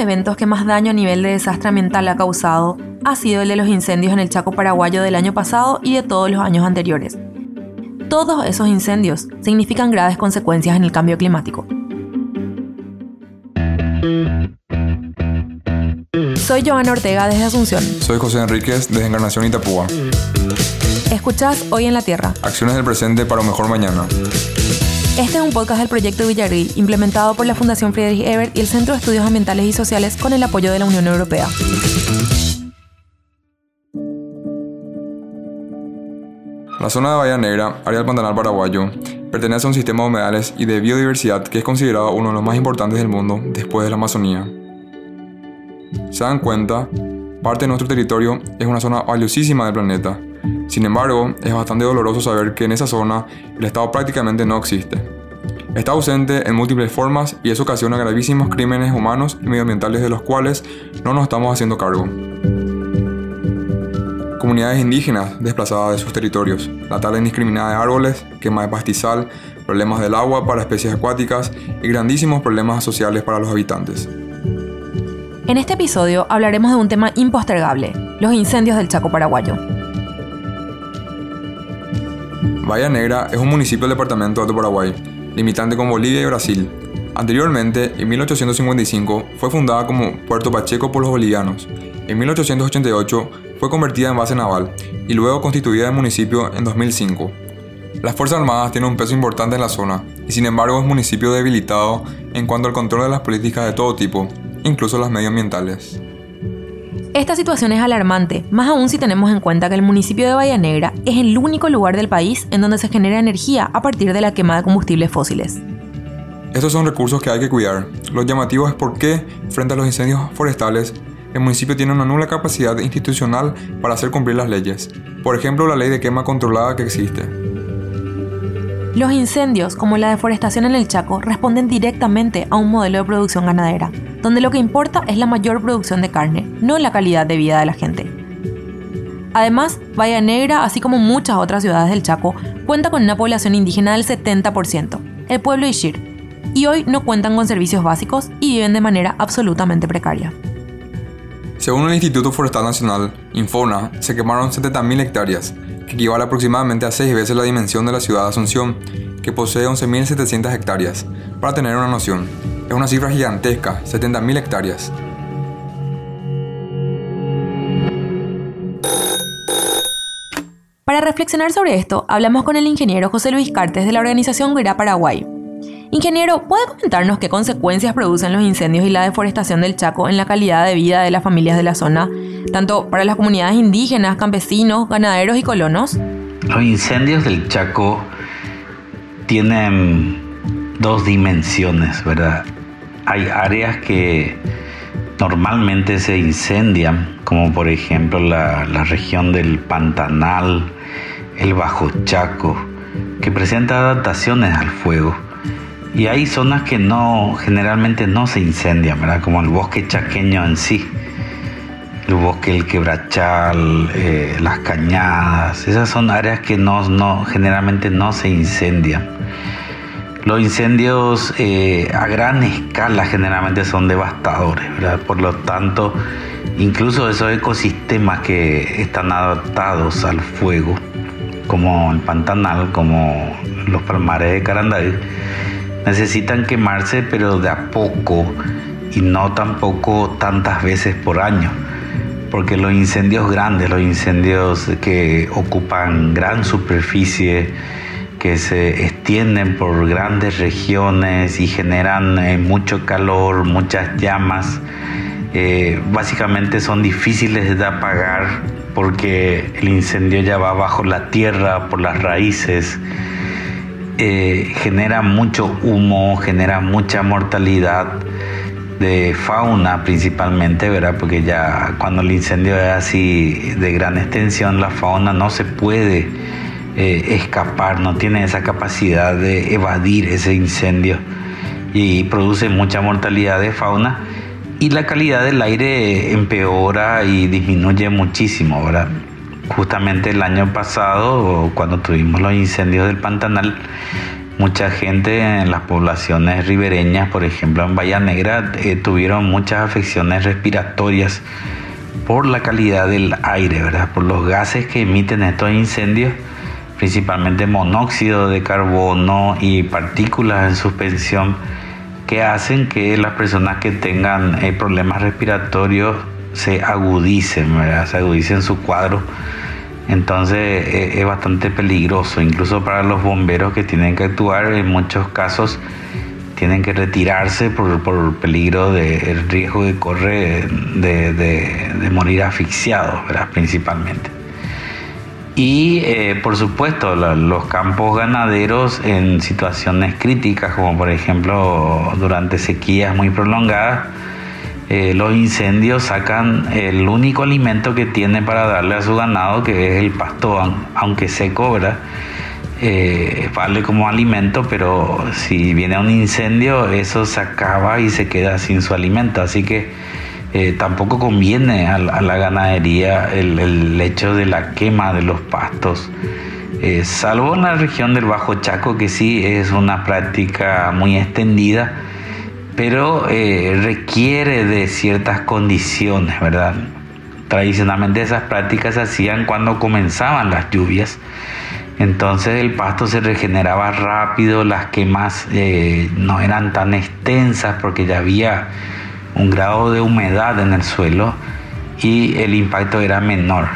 Eventos que más daño a nivel de desastre ambiental ha causado ha sido el de los incendios en el Chaco paraguayo del año pasado y de todos los años anteriores. Todos esos incendios significan graves consecuencias en el cambio climático. Soy Joana Ortega desde Asunción. Soy José Enríquez desde Encarnación Itapúa. Escuchás Hoy en la Tierra. Acciones del presente para un mejor mañana. Este es un podcast del proyecto Villarreal, implementado por la Fundación Friedrich Ebert y el Centro de Estudios Ambientales y Sociales con el apoyo de la Unión Europea. La zona de Bahía Negra, área del Pantanal paraguayo, pertenece a un sistema de humedales y de biodiversidad que es considerado uno de los más importantes del mundo después de la Amazonía. Se dan cuenta, parte de nuestro territorio es una zona valiosísima del planeta. Sin embargo, es bastante doloroso saber que en esa zona el Estado prácticamente no existe. Está ausente en múltiples formas y eso ocasiona gravísimos crímenes humanos y medioambientales de los cuales no nos estamos haciendo cargo. Comunidades indígenas desplazadas de sus territorios, la tala indiscriminada de árboles, quema de pastizal, problemas del agua para especies acuáticas y grandísimos problemas sociales para los habitantes. En este episodio hablaremos de un tema impostergable, los incendios del Chaco paraguayo. Bahía Negra es un municipio del departamento de Alto Paraguay, limitante con Bolivia y Brasil. Anteriormente, en 1855, fue fundada como Puerto Pacheco por los bolivianos. En 1888 fue convertida en base naval y luego constituida en municipio en 2005. Las Fuerzas Armadas tienen un peso importante en la zona y sin embargo es un municipio debilitado en cuanto al control de las políticas de todo tipo, incluso las medioambientales. Esta situación es alarmante, más aún si tenemos en cuenta que el municipio de Bahía Negra es el único lugar del país en donde se genera energía a partir de la quema de combustibles fósiles. Estos son recursos que hay que cuidar. Lo llamativo es por qué, frente a los incendios forestales, el municipio tiene una nula capacidad institucional para hacer cumplir las leyes. Por ejemplo, la ley de quema controlada que existe. Los incendios, como la deforestación en el Chaco, responden directamente a un modelo de producción ganadera, donde lo que importa es la mayor producción de carne, no la calidad de vida de la gente. Además, Bahía Negra, así como muchas otras ciudades del Chaco, cuenta con una población indígena del 70%, el pueblo Ishir, y hoy no cuentan con servicios básicos y viven de manera absolutamente precaria. Según el Instituto Forestal Nacional, Infona, se quemaron 70.000 hectáreas, que equivale aproximadamente a 6 veces la dimensión de la ciudad de Asunción, que posee 11.700 hectáreas. Para tener una noción, es una cifra gigantesca, 70.000 hectáreas. Para reflexionar sobre esto, hablamos con el ingeniero José Luis Cartes de la organización Guirá Paraguay. Ingeniero, ¿puede comentarnos qué consecuencias producen los incendios y la deforestación del Chaco en la calidad de vida de las familias de la zona, tanto para las comunidades indígenas, campesinos, ganaderos y colonos? Los incendios del Chaco tienen dos dimensiones, ¿verdad? Hay áreas que normalmente se incendian, como por ejemplo la, la región del Pantanal, el Bajo Chaco, que presenta adaptaciones al fuego y hay zonas que no, generalmente no se incendian, ¿verdad? Como el bosque chaqueño en sí. El bosque, el quebrachal, eh, las cañadas. Esas son áreas que no, no, generalmente no se incendian. Los incendios eh, a gran escala generalmente son devastadores, ¿verdad? Por lo tanto, incluso esos ecosistemas que están adaptados al fuego, como el Pantanal, como los palmares de Carandaí, necesitan quemarse pero de a poco y no tampoco tantas veces por año. Porque los incendios grandes, los incendios que ocupan gran superficie, que se extienden por grandes regiones y generan eh, mucho calor, muchas llamas, eh, básicamente son difíciles de apagar porque el incendio ya va bajo la tierra, por las raíces eh, genera mucho humo, genera mucha mortalidad de fauna principalmente, ¿verdad? Porque ya cuando el incendio es así de gran extensión, la fauna no se puede eh, escapar, no tiene esa capacidad de evadir ese incendio y produce mucha mortalidad de fauna y la calidad del aire empeora y disminuye muchísimo, ¿verdad? Justamente el año pasado, cuando tuvimos los incendios del Pantanal, mucha gente en las poblaciones ribereñas, por ejemplo en Bahía Negra, eh, tuvieron muchas afecciones respiratorias por la calidad del aire, ¿verdad? Por los gases que emiten estos incendios, principalmente monóxido de carbono y partículas en suspensión que hacen que las personas que tengan eh, problemas respiratorios se agudicen, se agudicen su cuadro. Entonces eh, es bastante peligroso, incluso para los bomberos que tienen que actuar, en muchos casos tienen que retirarse por, por peligro del riesgo que corre de, morir asfixiados, principalmente. Y eh, por supuesto los campos ganaderos en situaciones críticas, como por ejemplo durante sequías muy prolongadas, eh, los incendios sacan el único alimento que tiene para darle a su ganado, que es el pasto, aunque se cobra, eh, vale como alimento, pero si viene un incendio, eso se acaba y se queda sin su alimento. Así que eh, tampoco conviene a, la ganadería el, hecho de la quema de los pastos. salvo en la región del Bajo Chaco, que sí es una práctica muy extendida pero eh, requiere de ciertas condiciones, ¿verdad? Tradicionalmente esas prácticas se hacían cuando comenzaban las lluvias, entonces el pasto se regeneraba rápido, las quemas eh, no eran tan extensas porque ya había un grado de humedad en el suelo y el impacto era menor.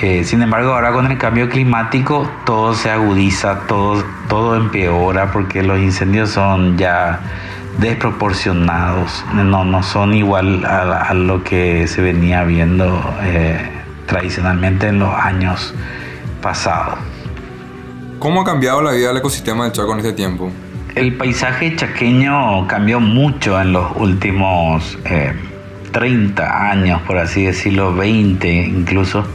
Eh, sin embargo, ahora con el cambio climático todo se agudiza, todo, todo empeora porque los incendios son ya desproporcionados, no, no son igual a, lo que se venía viendo eh, tradicionalmente en los años pasados. ¿Cómo ha cambiado la vida del ecosistema del Chaco en este tiempo? El paisaje chaqueño cambió mucho en los últimos 30 eh, años, por así decirlo, 20 incluso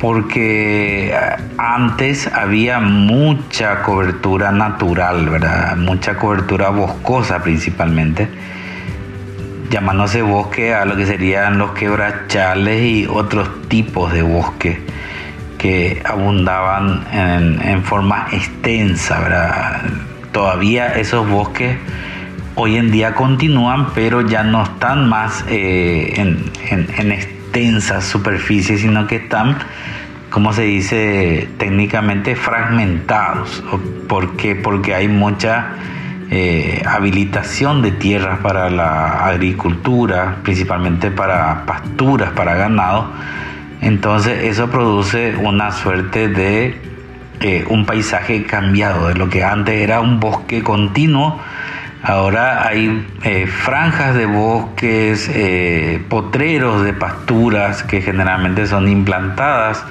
porque antes había mucha cobertura natural, ¿verdad? Mucha cobertura boscosa principalmente, llamándose bosque a lo que serían los quebrachales y otros tipos de bosque que abundaban en, forma extensa, ¿verdad? Todavía esos bosques hoy en día continúan, pero ya no están más eh, en, en, en extensas superficies, sino que están, como se dice técnicamente, fragmentados. ¿Por qué? Porque hay mucha eh, habilitación de tierras para la agricultura, principalmente para pasturas, para ganado. Entonces eso produce una suerte de un paisaje cambiado, de lo que antes era un bosque continuo Ahora hay eh, franjas de bosques, eh, potreros de pasturas que generalmente son implantadas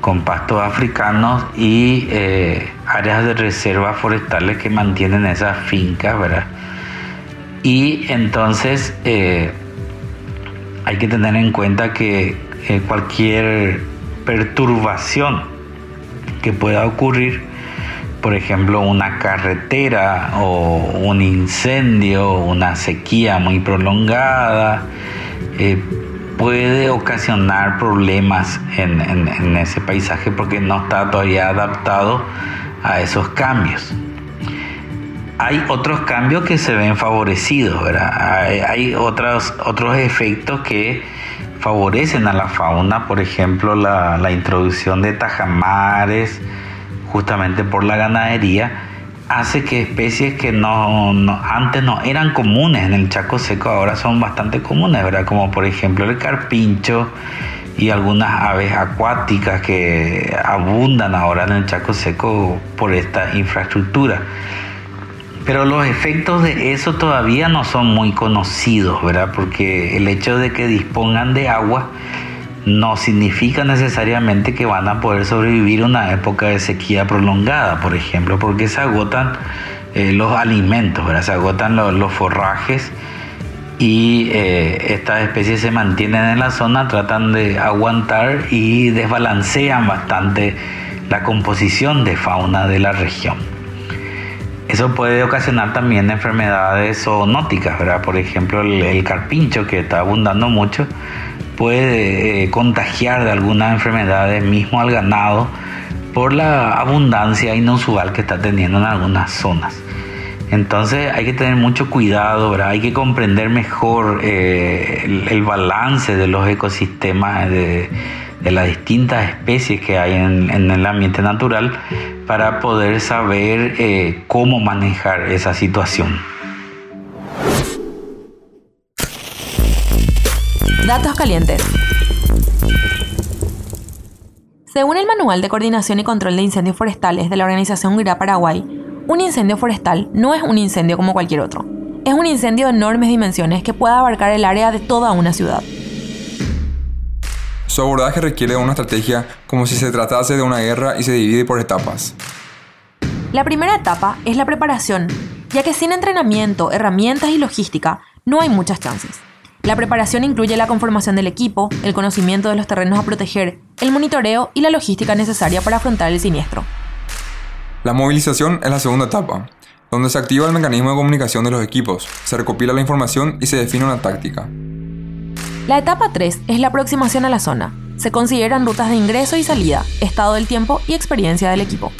con pastos africanos y eh, áreas de reservas forestales que mantienen esas fincas, ¿verdad? Y entonces hay que tener en cuenta que cualquier perturbación que pueda ocurrir por ejemplo, una carretera o un incendio, una sequía muy prolongada, eh, puede ocasionar problemas en, ese paisaje porque no está todavía adaptado a esos cambios. Hay otros cambios que se ven favorecidos, Hay, otros, otros efectos que favorecen a la fauna, por ejemplo, la, la introducción de tajamares, justamente por la ganadería, hace que especies que no, antes no eran comunes en el Chaco Seco ahora son bastante comunes, ¿verdad? Como por ejemplo el carpincho y algunas aves acuáticas que abundan ahora en el Chaco Seco por esta infraestructura. Pero los efectos de eso todavía no son muy conocidos, ¿verdad? Porque el hecho de que dispongan de agua no significa necesariamente que van a poder sobrevivir una época de sequía prolongada, por ejemplo, porque se agotan eh, los alimentos, se agotan los, forrajes y eh, estas especies se mantienen en la zona, tratan de aguantar y desbalancean bastante la composición de fauna de la región. Eso puede ocasionar también enfermedades zoonóticas, ¿verdad? Por ejemplo, el, carpincho que está abundando mucho puede eh, contagiar de algunas enfermedades mismo al ganado por la abundancia inusual que está teniendo en algunas zonas. Entonces hay que tener mucho cuidado, ¿verdad? hay que comprender mejor eh, el, balance de los ecosistemas de, las distintas especies que hay en, el ambiente natural para poder saber eh, cómo manejar esa situación. Datos calientes. Según el Manual de Coordinación y Control de Incendios Forestales de la Organización GRA Paraguay, un incendio forestal no es un incendio como cualquier otro. Es un incendio de enormes dimensiones que puede abarcar el área de toda una ciudad. Su abordaje requiere una estrategia como si se tratase de una guerra y se divide por etapas. La primera etapa es la preparación, ya que sin entrenamiento, herramientas y logística no hay muchas chances. La preparación incluye la conformación del equipo, el conocimiento de los terrenos a proteger, el monitoreo y la logística necesaria para afrontar el siniestro. La movilización es la segunda etapa, donde se activa el mecanismo de comunicación de los equipos, se recopila la información y se define una táctica. La etapa 3 es la aproximación a la zona. Se consideran rutas de ingreso y salida, estado del tiempo y experiencia del equipo.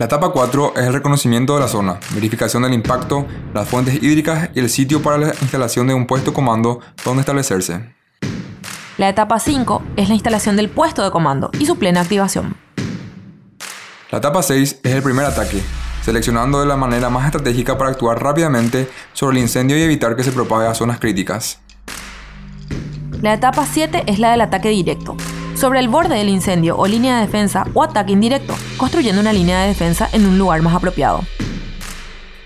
La etapa 4 es el reconocimiento de la zona, verificación del impacto, las fuentes hídricas y el sitio para la instalación de un puesto comando donde establecerse. La etapa 5 es la instalación del puesto de comando y su plena activación. La etapa 6 es el primer ataque, seleccionando de la manera más estratégica para actuar rápidamente sobre el incendio y evitar que se propague a zonas críticas. La etapa 7 es la del ataque directo, sobre el borde del incendio o línea de defensa o ataque indirecto, construyendo una línea de defensa en un lugar más apropiado.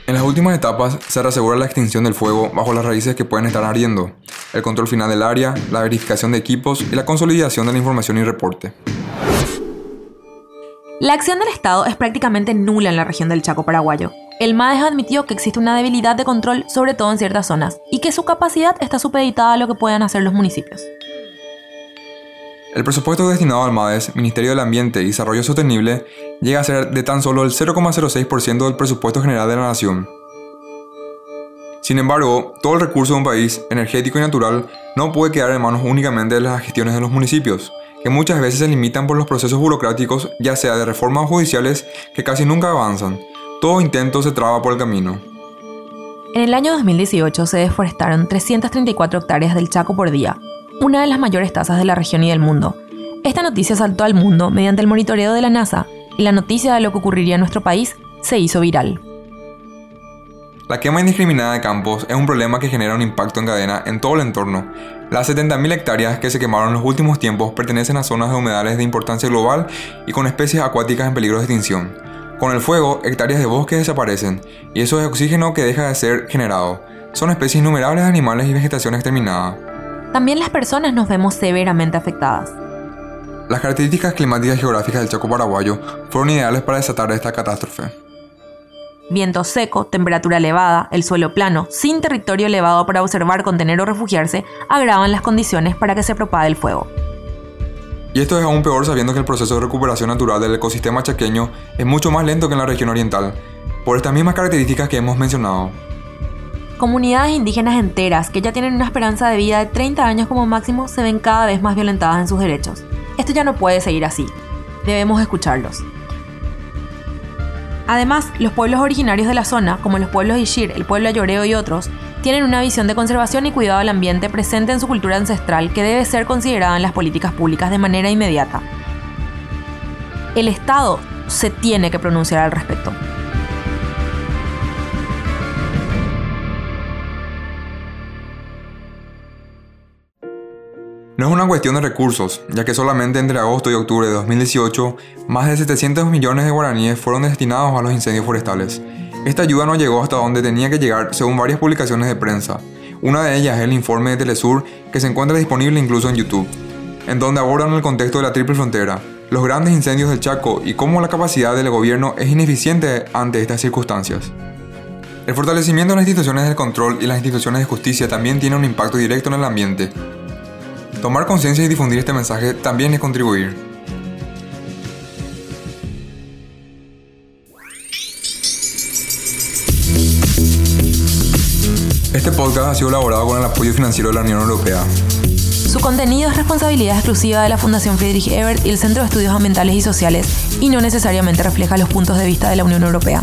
En las últimas etapas se asegura la extinción del fuego bajo las raíces que pueden estar ardiendo, el control final del área, la verificación de equipos y la consolidación de la información y reporte. La acción del Estado es prácticamente nula en la región del Chaco paraguayo. El MADES admitió que existe una debilidad de control, sobre todo en ciertas zonas, y que su capacidad está supeditada a lo que puedan hacer los municipios. El presupuesto destinado al MADES, Ministerio del Ambiente y Desarrollo Sostenible, llega a ser de tan solo el 0,06% del presupuesto general de la nación. Sin embargo, todo el recurso de un país, energético y natural, no puede quedar en manos únicamente de las gestiones de los municipios que muchas veces se limitan por los procesos burocráticos, ya sea de reformas judiciales que casi nunca avanzan. Todo intento se traba por el camino. En el año 2018 se deforestaron 334 hectáreas del Chaco por día, una de las mayores tasas de la región y del mundo. Esta noticia saltó al mundo mediante el monitoreo de la NASA y la noticia de lo que ocurriría en nuestro país se hizo viral. La quema indiscriminada de campos es un problema que genera un impacto en cadena en todo el entorno. Las 70.000 hectáreas que se quemaron en los últimos tiempos pertenecen a zonas de humedales de importancia global y con especies acuáticas en peligro de extinción. Con el fuego, hectáreas de bosques desaparecen, y eso es oxígeno que deja de ser generado. Son especies innumerables de animales y vegetación exterminada. También las personas nos vemos severamente afectadas. Las características climáticas y geográficas del Chaco paraguayo fueron ideales para desatar esta catástrofe viento seco, temperatura elevada, el suelo plano, sin territorio elevado para observar, contener o refugiarse, agravan las condiciones para que se propague el fuego. Y esto es aún peor sabiendo que el proceso de recuperación natural del ecosistema chaqueño es mucho más lento que en la región oriental, por estas mismas características que hemos mencionado. Comunidades indígenas enteras que ya tienen una esperanza de vida de 30 años como máximo se ven cada vez más violentadas en sus derechos. Esto ya no puede seguir así. Debemos escucharlos. Además, los pueblos originarios de la zona, como los pueblos Ishir, el pueblo Ayoreo y otros, tienen una visión de conservación y cuidado del ambiente presente en su cultura ancestral que debe ser considerada en las políticas públicas de manera inmediata. El Estado se tiene que pronunciar al respecto. No es una cuestión de recursos, ya que solamente entre agosto y octubre de 2018, más de 700 millones de guaraníes fueron destinados a los incendios forestales. Esta ayuda no llegó hasta donde tenía que llegar según varias publicaciones de prensa. Una de ellas es el informe de Telesur que se encuentra disponible incluso en YouTube, en donde abordan el contexto de la triple frontera, los grandes incendios del Chaco y cómo la capacidad del gobierno es ineficiente ante estas circunstancias. El fortalecimiento de las instituciones del control y las instituciones de justicia también tiene un impacto directo en el ambiente. Tomar conciencia y difundir este mensaje también es contribuir. Este podcast ha sido elaborado con el apoyo financiero de la Unión Europea. Su contenido es responsabilidad exclusiva de la Fundación Friedrich Ebert y el Centro de Estudios Ambientales y Sociales y no necesariamente refleja los puntos de vista de la Unión Europea.